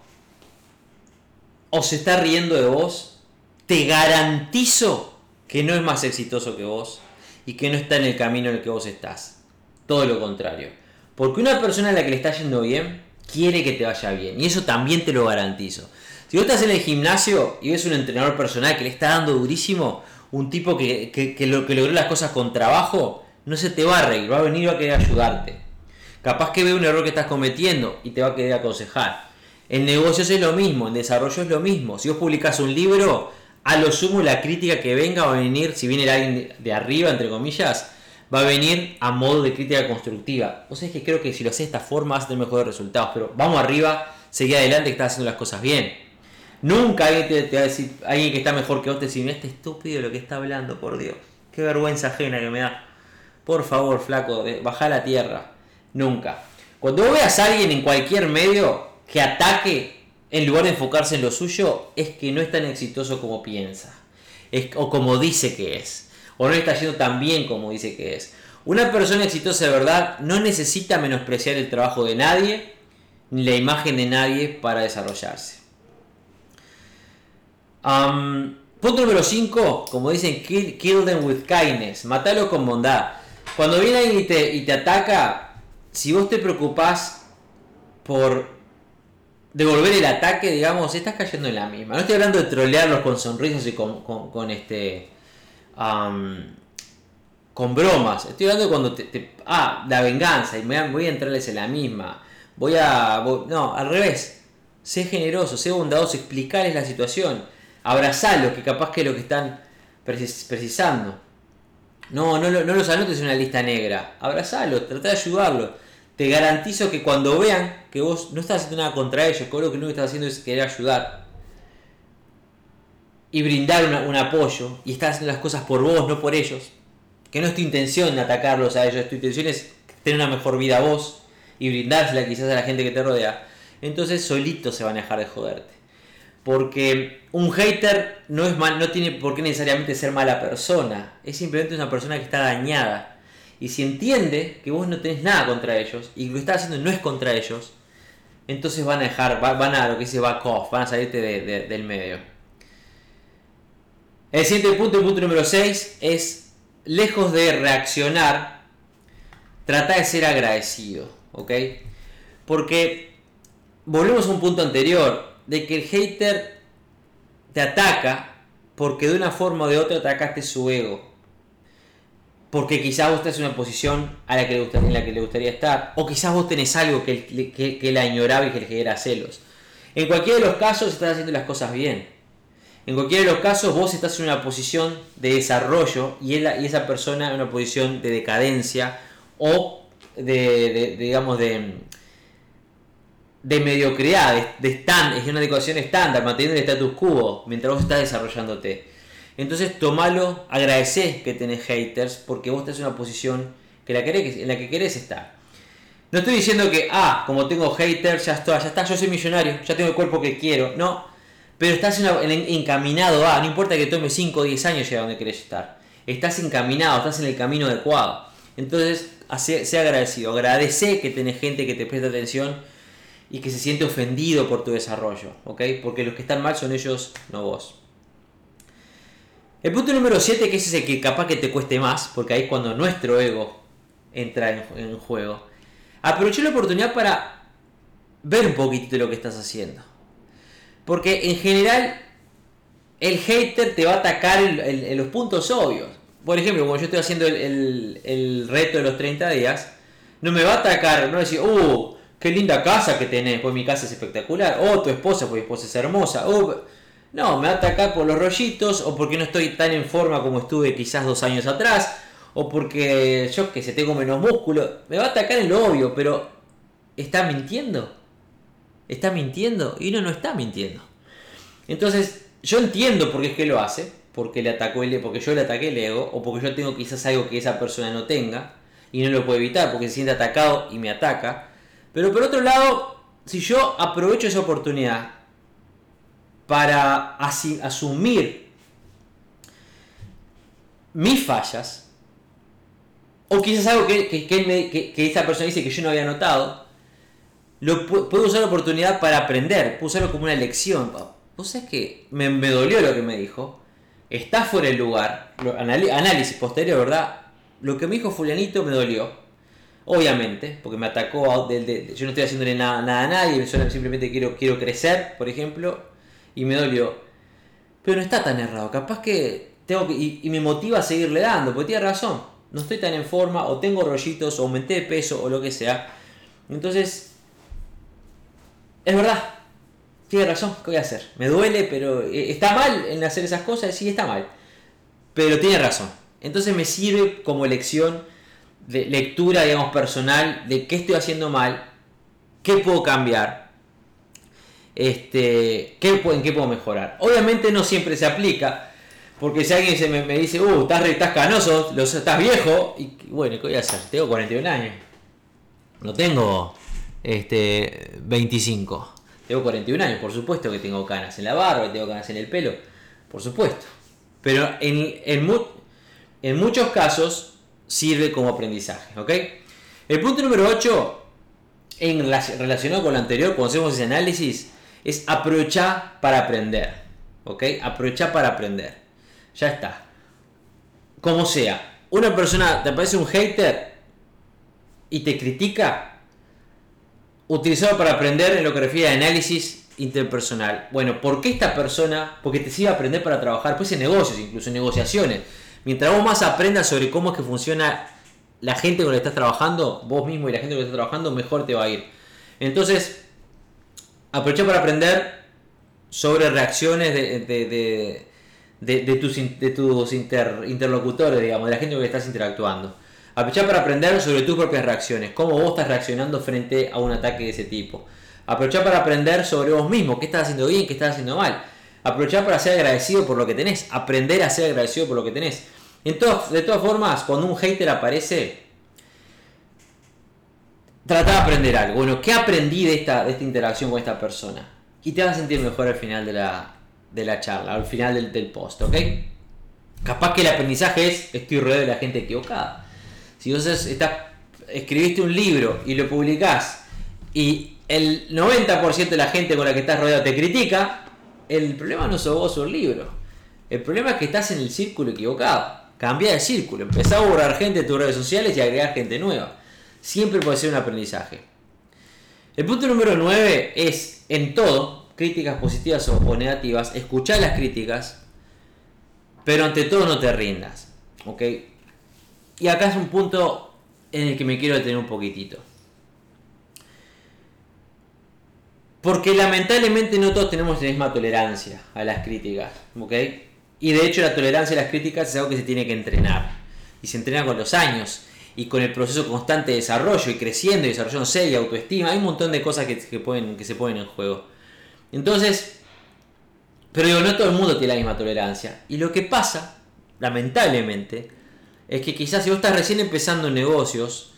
o se está riendo de vos, te garantizo que no es más exitoso que vos y que no está en el camino en el que vos estás. Todo lo contrario. Porque una persona a la que le está yendo bien, quiere que te vaya bien. Y eso también te lo garantizo. Si vos estás en el gimnasio y ves un entrenador personal que le está dando durísimo, un tipo que, que, que logró las cosas con trabajo, no se te va a reír, va a venir y va a querer ayudarte. Capaz que ve un error que estás cometiendo y te va a querer aconsejar. En negocios es lo mismo, en desarrollo es lo mismo. Si vos publicás un libro, a lo sumo la crítica que venga va a venir, si viene alguien de arriba, entre comillas, va a venir a modo de crítica constructiva. O sea, es que creo que si lo haces de esta forma vas a tener mejores resultados, pero vamos arriba, seguí adelante que estás haciendo las cosas bien. Nunca alguien te, va a decir, alguien que está mejor que vos te dice, este estúpido lo que está hablando, por Dios. Qué vergüenza ajena que me da. Por favor, flaco, baja la tierra. Nunca. Cuando vos veas a alguien en cualquier medio que ataque en lugar de enfocarse en lo suyo, es que no es tan exitoso como piensa. O como dice que es o no está yendo tan bien como dice que es. Una persona exitosa de verdad no necesita menospreciar el trabajo de nadie ni la imagen de nadie para desarrollarse. punto número 5, como dicen, kill, them with kindness, matalo con bondad. Cuando viene alguien y te, y te ataca, si vos te preocupás por devolver el ataque, digamos, estás cayendo en la misma. No estoy hablando de trolearlos con sonrisas y con, con este con bromas. Estoy hablando cuando te, Ah, la venganza. Y me voy a entrarles en la misma. Voy a... no, al revés. Sé generoso, sé bondadoso, explicarles la situación. Abrazarlos, que capaz que es lo que están precisando. No, no, no los anotes en una lista negra. Abrazalos, trata de ayudarlos. Te garantizo que cuando vean que vos no estás haciendo nada contra ellos, que lo que estás haciendo es querer ayudar, y brindar un apoyo y estar haciendo las cosas por vos, no por ellos. Que no es tu intención atacarlos a ellos, tu intención es tener una mejor vida a vos y brindársela quizás a la gente que te rodea. Entonces solito se van a dejar de joderte. Porque un hater no, es mal, no tiene por qué necesariamente ser mala persona, es simplemente una persona que está dañada. Y si entiende que vos no tenés nada contra ellos y lo que estás haciendo no es contra ellos, entonces van a dejar, van a lo que dice back off, van a salirte del medio. El siguiente punto, el punto número 6, es lejos de reaccionar, trata de ser agradecido, ¿ok? Porque volvemos a un punto anterior, de que el hater te ataca porque de una forma o de otra atacaste su ego. Porque quizás estás en una posición a la que le gustaría, en la que le gustaría estar. O quizás vos tenés algo que, la añoraba y que le genera celos. En cualquiera de los casos estás haciendo las cosas bien. En cualquiera de los casos vos estás en una posición de desarrollo y, esa persona en una posición de decadencia o de, digamos, de, de mediocridad, de, stand, es una ecuación estándar, manteniendo el status quo mientras vos estás desarrollándote. Entonces tomalo, agradecé que tenés haters porque vos estás en una posición que la querés, en la que querés estar. No estoy diciendo que, ah, como tengo haters, ya está, ya está, yo soy millonario, ya tengo el cuerpo que quiero. No, pero estás encaminado a, no importa que tome 5 o 10 años llegar a donde querés estar. Estás encaminado, estás en el camino adecuado. Entonces, sea agradecido. Agradece que tenés gente que te presta atención y que se siente ofendido por tu desarrollo, ¿ok? Porque los que están mal son ellos, no vos. El punto número 7, que es ese que capaz que te cueste más, porque ahí es cuando nuestro ego entra en, juego. Aproveché la oportunidad para ver un poquitito lo que estás haciendo. Porque en general el hater te va a atacar en, los puntos obvios. Por ejemplo, cuando yo estoy haciendo el, reto de los 30 días, no me va a atacar, no va a decir, ¡uh! ¡Qué linda casa que tenés! Pues mi casa es espectacular. ¡Oh, tu esposa! Pues mi esposa es hermosa. ¡Uh! No, me va a atacar por los rollitos o porque no estoy tan en forma como estuve quizás dos años atrás o porque yo que sé, tengo menos músculo. Me va a atacar en lo obvio, pero ¿está mintiendo? ¿Está mintiendo? Y no, no está mintiendo. Entonces, yo entiendo por qué es que lo hace, porque le atacó el, porque yo le ataqué el ego, o porque yo tengo quizás algo que esa persona no tenga, y no lo puedo evitar porque se siente atacado y me ataca. Pero por otro lado, si yo aprovecho esa oportunidad para asumir mis fallas, o quizás algo que, esa persona dice que yo no había notado, lo, puedo usar la oportunidad para aprender, puedo usarlo como una lección. Vos sabés que me, dolió lo que me dijo, está fuera del lugar, análisis posterior, ¿verdad? Lo que me dijo fulanito me dolió, obviamente, porque me atacó, yo no estoy haciéndole nada, nada a nadie, simplemente quiero, quiero crecer, por ejemplo, y me dolió. Pero no está tan errado, capaz que tengo que, y, me motiva a seguirle dando, porque tiene razón, no estoy tan en forma, o tengo rollitos, o aumenté de peso, o lo que sea. Entonces, es verdad, tiene razón, ¿qué voy a hacer? Me duele, pero eh, está mal en hacer esas cosas, sí, está mal. Pero tiene razón. Entonces me sirve como lección de lectura, digamos, personal de qué estoy haciendo mal, qué puedo cambiar, este, qué, en qué puedo mejorar. Obviamente no siempre se aplica, porque si alguien se me, dice, uh, estás, estás canoso, estás viejo, y bueno, ¿qué voy a hacer? Tengo 41 años. No tengo este, 25. Tengo 41 años, por supuesto que tengo canas en la barba, tengo canas en el pelo, por supuesto. Pero en, en, muchos casos sirve como aprendizaje, ¿ok? El punto número 8, en, relacionado con lo anterior, cuando hacemos ese análisis, es aprovechar para aprender, ¿ok? Aprovechar para aprender. Ya está. Como sea, una persona te parece un hater y te critica, utilizado para aprender en lo que refiere a análisis interpersonal. Bueno, ¿por qué esta persona? Porque te sirve a aprender para trabajar, pues en negocios, incluso en negociaciones. Mientras vos más aprendas sobre cómo es que funciona la gente con la que estás trabajando, vos mismo y la gente con la que estás trabajando, mejor te va a ir. Entonces, aprovecha para aprender sobre reacciones de, de, tus, de tus interlocutores, digamos, de la gente con la que estás interactuando. Aprovechar para aprender sobre tus propias reacciones, cómo vos estás reaccionando frente a un ataque de ese tipo. Aprovechar para aprender sobre vos mismo, qué estás haciendo bien, qué estás haciendo mal. Aprovechar para ser agradecido por lo que tenés, aprender a ser agradecido por lo que tenés. de todas formas, cuando un hater aparece, trata de aprender algo. Bueno, ¿qué aprendí de esta, de esta interacción con esta persona? Y te vas a sentir mejor al final de la, de la charla, al final del, del post, ¿ok? Capaz que el aprendizaje es, estoy rodeado de la gente equivocada. Si vos escribiste un libro y lo publicás y el 90% de la gente con la que estás rodeado te critica, el problema no sos vos o el libro. El problema es que estás en el círculo equivocado. Cambia de círculo, empezá a borrar gente de tus redes sociales y agregar gente nueva. Siempre puede ser un aprendizaje. El punto número 9 es, en todo, críticas positivas o negativas, escuchar las críticas, pero ante todo no te rindas. ¿ok? Y acá es un punto en el que me quiero detener un poquitito. Porque lamentablemente no todos tenemos la misma tolerancia a las críticas, ¿ok? Y de hecho la tolerancia a las críticas es algo que se tiene que entrenar. Y se entrena con los años y con el proceso constante de desarrollo y creciendo y desarrollándose y autoestima. Hay un montón de cosas que, pueden, que se ponen en juego. Entonces, pero digo, no todo el mundo tiene la misma tolerancia. Y lo que pasa, lamentablemente, es que quizás si vos estás recién empezando en negocios,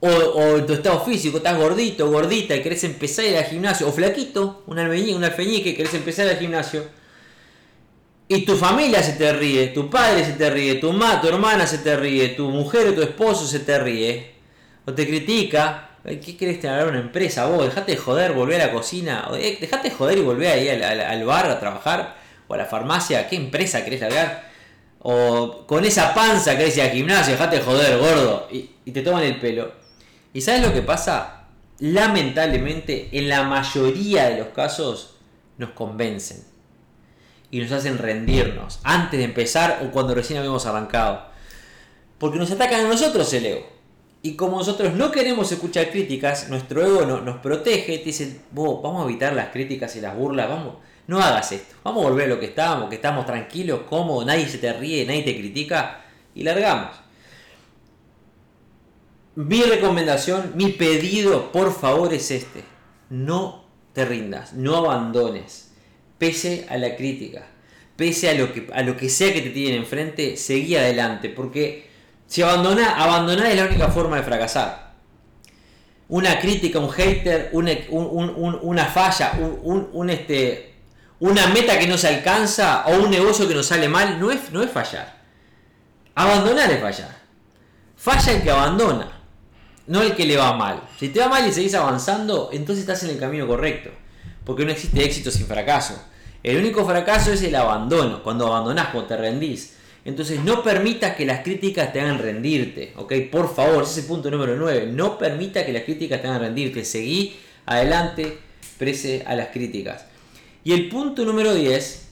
o, en tu estado físico, estás gordito, gordita y querés empezar a ir al gimnasio, o flaquito, un alfeñique, un querés empezar al gimnasio, y tu familia se te ríe, tu padre se te ríe, tu ma, tu hermana se te ríe, tu mujer o tu esposo se te ríe, o te critica, ¿qué querés tener una empresa vos? Dejate de joder, volvé a la cocina, eh, dejate de joder y volvé ahí al, bar a trabajar, o a la farmacia, ¿qué empresa querés largar? O con esa panza querés ir al gimnasio, dejate de joder, gordo, y te toman el pelo. ¿Y sabes lo que pasa? Lamentablemente, en la mayoría de los casos, nos convencen y nos hacen rendirnos antes de empezar o cuando recién habíamos arrancado. Porque nos atacan a nosotros el ego. Y como nosotros no queremos escuchar críticas, nuestro ego no, nos protege, te dice, vamos a evitar las críticas y las burlas, vamos, no hagas esto, vamos a volver a lo que estábamos, que estamos tranquilos, cómodos, nadie se te ríe, nadie te critica, y largamos. Mi recomendación, mi pedido, por favor, es este. No te rindas, no abandones pese a la crítica, pese a lo que, a lo que sea que te tienen enfrente, seguí adelante, porque si abandonás, abandonar es la única forma de fracasar. Una crítica, un hater, una, una falla, un, este, una meta que no se alcanza o un negocio que no sale mal, no es, no es fallar. Abandonar es fallar. Falla el que abandona, no el que le va mal. Si te va mal y seguís avanzando, entonces estás en el camino correcto porque no existe éxito sin fracaso. El único fracaso es el abandono, cuando abandonás, cuando te rendís. Entonces no permitas que las críticas te hagan rendirte, ¿ok? Por favor, ese es el punto número 9. No permita que las críticas te hagan rendirte. Seguí adelante, prese a las críticas. Y el punto número 10,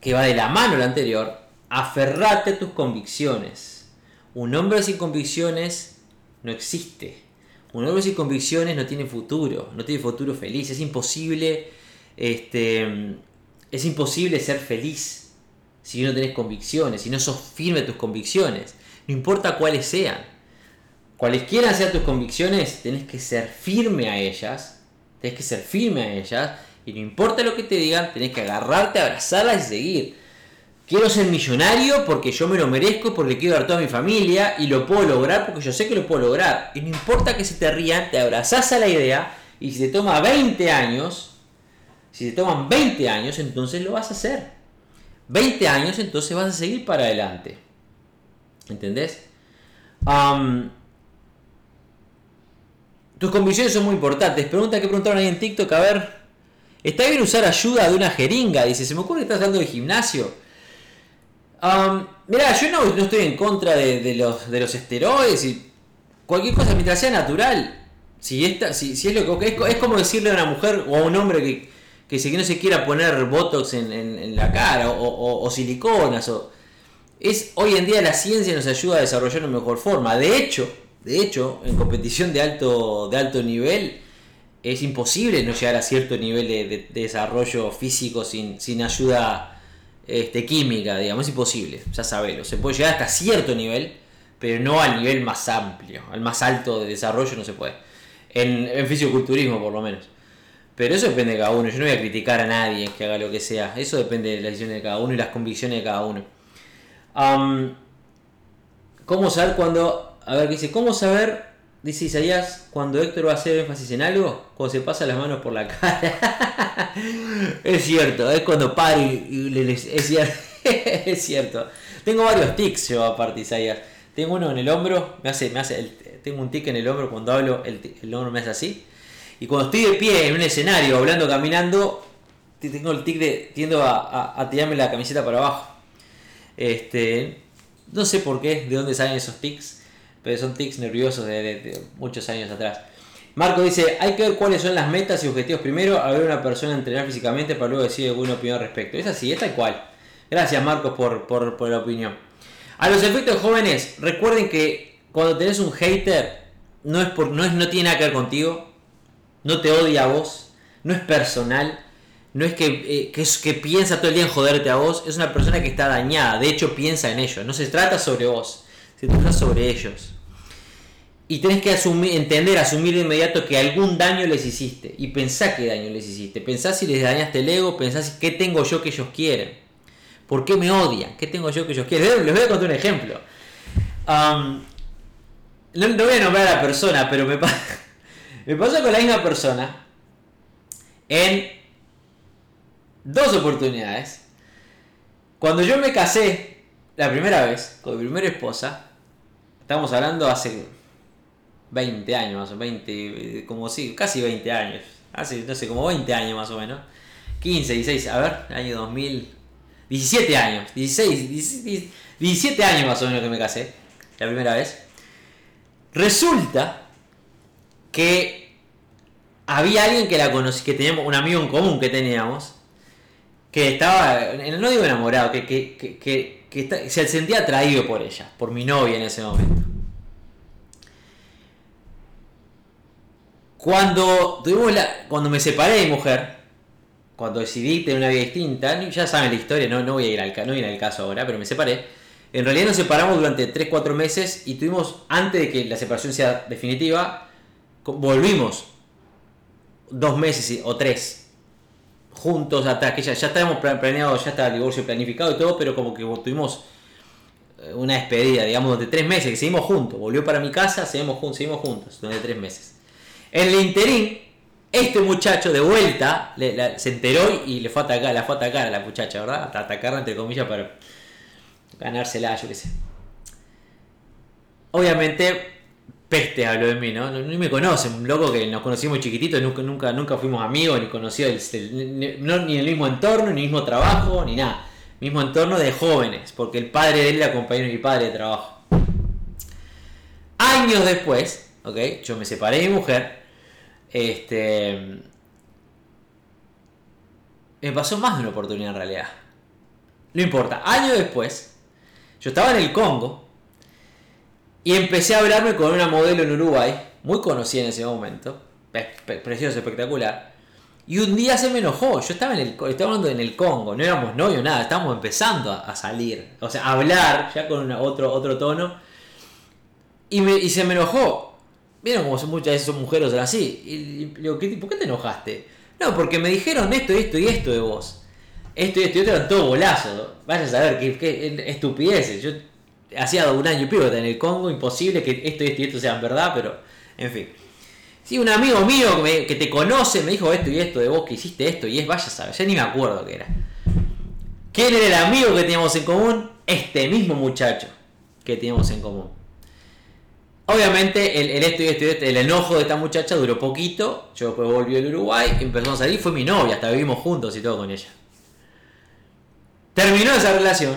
que va de la mano al anterior, aferrate a tus convicciones. Un hombre sin convicciones no existe. Un hombre sin convicciones no tiene futuro, no tiene futuro feliz. Es imposible, este, es imposible ser feliz si no tenés convicciones, si no sos firme tus convicciones. No importa cuáles sean. Cualesquiera sean tus convicciones, tenés que ser firme a ellas. Tenés que ser firme a ellas. Y no importa lo que te digan, tenés que agarrarte, abrazarlas y seguir. Quiero ser millonario porque yo me lo merezco, porque quiero dar toda mi familia y lo puedo lograr porque yo sé que lo puedo lograr. Y no importa que se te rían, te abrazás a la idea y si te toma 20 años, si te toman 20 años, entonces lo vas a hacer. 20 años, entonces vas a seguir para adelante. ¿Entendés? tus convicciones son muy importantes. Pregunta que preguntaron ahí en TikTok, a ver. ¿Está bien usar ayuda de una jeringa? Dice, se me ocurre que estás hablando de gimnasio. Um, mira, yo no, estoy en contra de, los, de los esteroides y cualquier cosa mientras sea natural. Si, esta, si, si es lo que es, como decirle a una mujer o a un hombre que, que, no se quiera poner botox en, la cara o, siliconas. O, es, hoy en día la ciencia nos ayuda a desarrollar una mejor forma. De hecho, de hecho, en competición de alto, de alto nivel es imposible no llegar a cierto nivel de, desarrollo físico sin, sin ayuda este, química, digamos, es imposible, ya sabelo. Se puede llegar hasta cierto nivel, pero no al nivel más amplio, al más alto de desarrollo no se puede. En, en fisiculturismo, por lo menos. Pero eso depende de cada uno. Yo no voy a criticar a nadie que haga lo que sea. Eso depende de las decisiones de cada uno y las convicciones de cada uno. ¿Cómo saber cuando.? A ver, dice: ¿Cómo saber Dice Isaías, cuando Héctor va a hacer énfasis en algo, cuando se pasa las manos por la cara. es cierto, es cuando para y, le, es, cierto, es cierto. Tengo varios tics yo aparte, Isaías. Tengo uno en el hombro, me hace, me hace tengo un tic en el hombro cuando hablo, el, hombro me hace así. Y cuando estoy de pie en un escenario, hablando, caminando, tengo el tic de, tiendo a, a, tirarme la camiseta para abajo. Este, no sé por qué, de dónde salen esos tics pero son tics nerviosos de, muchos años atrás. Marco dice, hay que ver cuáles son las metas y objetivos primero, a ver una persona entrenar físicamente para luego decir alguna opinión al respecto. Es así, es tal cual. Gracias Marcos por, por, la opinión. A los efectos jóvenes, recuerden que cuando tenés un hater, no, es por, no, es, no tiene nada que ver contigo, no te odia a vos, no es personal, no es que, eh, que, es que piensa todo el día en joderte a vos, es una persona que está dañada, de hecho piensa en ello, no se trata sobre vos se trata sobre ellos. Y tenés que entender, asumir de inmediato que algún daño les hiciste. Y pensá qué daño les hiciste. Pensá si les dañaste el ego, pensá si, qué tengo yo que ellos quieren. ¿Por qué me odian? ¿Qué tengo yo que ellos quieren? Les voy a contar un ejemplo. no, voy a nombrar a la persona, pero me, me pasó con la misma persona en dos oportunidades Cuando yo me casé, la primera vez, con mi primera esposa, estamos hablando hace 20 años más o menos, 20, como sí, casi 20 años, hace, no sé, como 20 años más o menos, 15, 16, a ver, año 2000, 17 años, 16, 17 años más o menos que me casé, la primera vez. Resulta que había alguien que la conocí, que teníamos un amigo en común que teníamos, que estaba, no digo enamorado, que, que, que, que se sentía atraído por ella, por mi novia en ese momento. Cuando, tuvimos la, cuando me separé de mujer, cuando decidí tener una vida distinta, ya saben la historia, no, no voy a ir al, no voy a ir al caso ahora, pero me separé. En realidad nos separamos durante 3-4 meses y tuvimos, antes de que la separación sea definitiva, volvimos dos meses o tres juntos hasta que ya, ya estábamos planeados, ya estaba el divorcio planificado y todo, pero como que tuvimos eh, una despedida, digamos, de tres meses, que seguimos juntos. Volvió para mi casa, seguimos, juntos, seguimos juntos durante tres meses. En el interín, este muchacho de vuelta se enteró y le fue a atacar, la fue a atacar a la muchacha, ¿verdad? A atacarla entre comillas para ganársela, yo qué sé. Obviamente, peste habló de mí, ¿no? Ni me conoce, un loco que nos conocimos chiquititos, nunca, nunca, nunca fuimos amigos, ni conoció el, no, ni el mismo entorno, ni el mismo trabajo, ni nada. Mismo entorno de jóvenes, porque el padre de él era compañero de mi padre de trabajo. Años después, ¿ok? Yo me separé de mi mujer. Este. Me pasó más de una oportunidad en realidad. No importa. Años después, yo estaba en el Congo y empecé a hablarme con una modelo en Uruguay, muy conocida en ese momento, preciosa, espectacular. Y un día se me enojó. Yo estaba en el estaba hablando en el Congo, no éramos novios, nada, estábamos empezando a, salir. O sea, a hablar ya con otro, otro tono. Y, y se me enojó. Vieron como muchas veces son mujeres así. Y, le digo, ¿por qué te enojaste? No, porque me dijeron esto, esto y esto de vos. Esto y esto y esto eran todo golazo. Vaya a saber qué, qué estupideces. Hacía un año y pico en el Congo, imposible que esto y esto y esto sean verdad, pero en fin. Sí, un amigo mío que, te conoce me dijo esto y esto de vos que hiciste esto y es, vaya a saber, ya ni me acuerdo qué era. ¿Quién era el amigo que teníamos en común? Este mismo muchacho que teníamos en común. Obviamente el, esto y esto, el enojo de esta muchacha duró poquito, yo después volví al Uruguay, empezamos a salir, fue mi novia, hasta vivimos juntos y todo con ella. Terminó esa relación,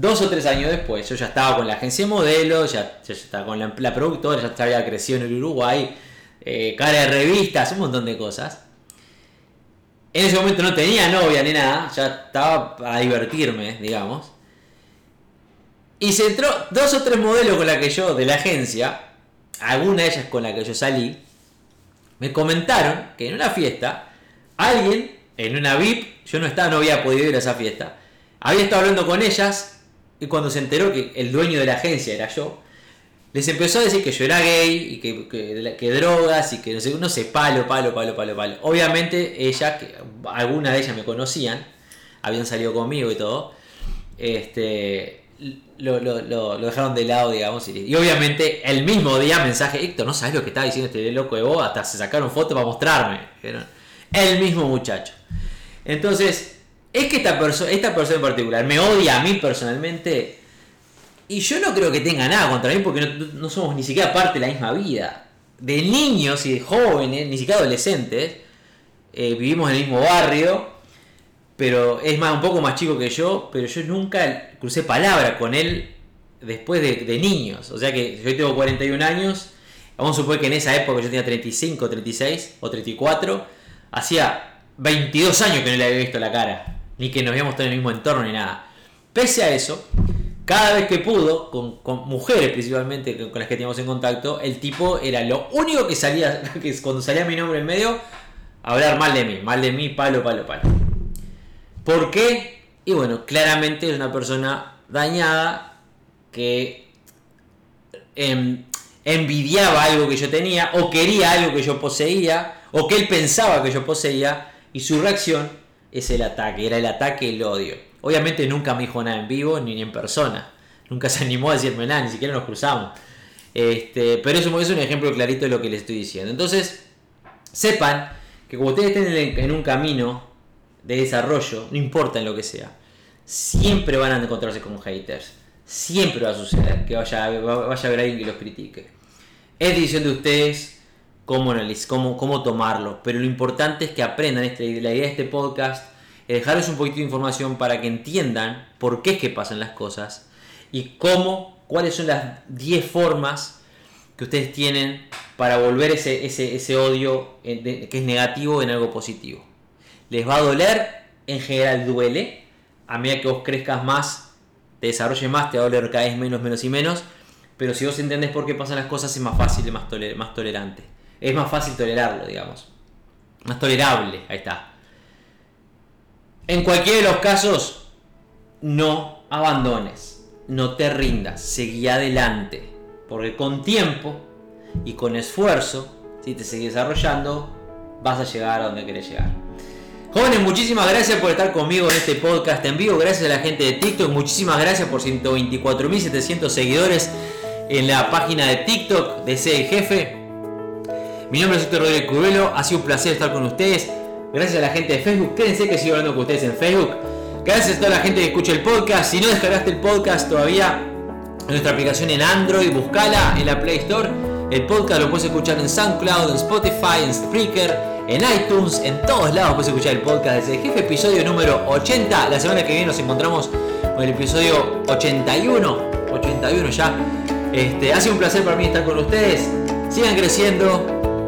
dos o tres años después, yo ya estaba con la agencia de modelos, ya, estaba con la, productora, ya había crecido en el Uruguay, eh, cara de revistas, un montón de cosas. En ese momento no tenía novia ni nada, ya estaba a divertirme, digamos. Y se entró dos o tres modelos con la que yo, de la agencia, alguna de ellas con la que yo salí, me comentaron que en una fiesta, alguien, en una VIP, yo no estaba, no había podido ir a esa fiesta, había estado hablando con ellas y cuando se enteró que el dueño de la agencia era yo, les empezó a decir que yo era gay y que, que, drogas y que no sé, no sé, palo, palo, palo, palo, palo. Obviamente ella, que algunas de ellas me conocían, habían salido conmigo y todo, este, lo, dejaron de lado, digamos. Y, obviamente el mismo día mensaje, Héctor, no sabes lo que estaba diciendo este loco de vos, hasta se sacaron fotos para mostrarme. El mismo muchacho. Entonces, es que esta, persona esta persona en particular me odia a mí personalmente. Y yo no creo que tenga nada contra mí porque no, somos ni siquiera parte de la misma vida. De niños y de jóvenes, ni siquiera adolescentes, eh, vivimos en el mismo barrio, pero es más un poco más chico que yo, pero yo nunca crucé palabra con él después de, de niños. O sea que yo tengo 41 años, vamos a suponer que en esa época yo tenía 35, 36 o 34, hacía 22 años que no le había visto la cara ni que nos habíamos estado en el mismo entorno ni nada. Pese a eso, cada vez que pudo, con, mujeres principalmente con las que teníamos en contacto, el tipo era lo único que salía, que cuando salía mi nombre en medio, hablar mal de mí, mal de mí, palo, palo, palo. ¿Por qué? Y bueno, claramente es una persona dañada que em, envidiaba algo que yo tenía, o quería algo que yo poseía, o que él pensaba que yo poseía, y su reacción es el ataque, era el ataque el odio. Obviamente nunca me dijo nada en vivo ni en persona. Nunca se animó a decirme nada, ni siquiera nos cruzamos. Este, pero eso es un ejemplo clarito de lo que les estoy diciendo. Entonces, sepan que como ustedes estén en un camino de desarrollo, no importa en lo que sea, siempre van a encontrarse con haters. Siempre va a suceder que vaya, vaya a haber alguien que los critique. Es decisión de ustedes cómo, cómo, cómo tomarlo. Pero lo importante es que aprendan. Este, la idea de este podcast es dejarles un poquito de información para que entiendan por qué es que pasan las cosas y cómo, cuáles son las 10 formas que ustedes tienen para volver ese, ese, odio que es negativo en algo positivo. Les va a doler, en general duele. A medida que vos crezcas más, te desarrolles más, te va a doler cada menos, menos y menos. Pero si vos entendés por qué pasan las cosas, es más fácil y más, más tolerante. Es más fácil tolerarlo, digamos. Más tolerable, ahí está. En cualquiera de los casos, no abandones, no te rindas, seguí adelante. Porque con tiempo y con esfuerzo, si te sigues desarrollando, vas a llegar a donde querés llegar. Jóvenes, muchísimas gracias por estar conmigo en este podcast en vivo. Gracias a la gente de TikTok. Muchísimas gracias por 124.700 seguidores en la página de TikTok de ese Jefe. Mi nombre es Héctor Rodríguez Curvelo. Ha sido un placer estar con ustedes. Gracias a la gente de Facebook. Quédense que sigo hablando con ustedes en Facebook. Gracias a toda la gente que escucha el podcast. Si no descargaste el podcast todavía, nuestra aplicación en Android, buscala en la Play Store. El podcast lo puedes escuchar en SoundCloud, en Spotify, en Spreaker, en iTunes, en todos lados puedes escuchar el podcast desde Jefe, episodio número 80. La semana que viene nos encontramos con el episodio 81. 81 ya. Este, ha sido un placer para mí estar con ustedes. Sigan creciendo,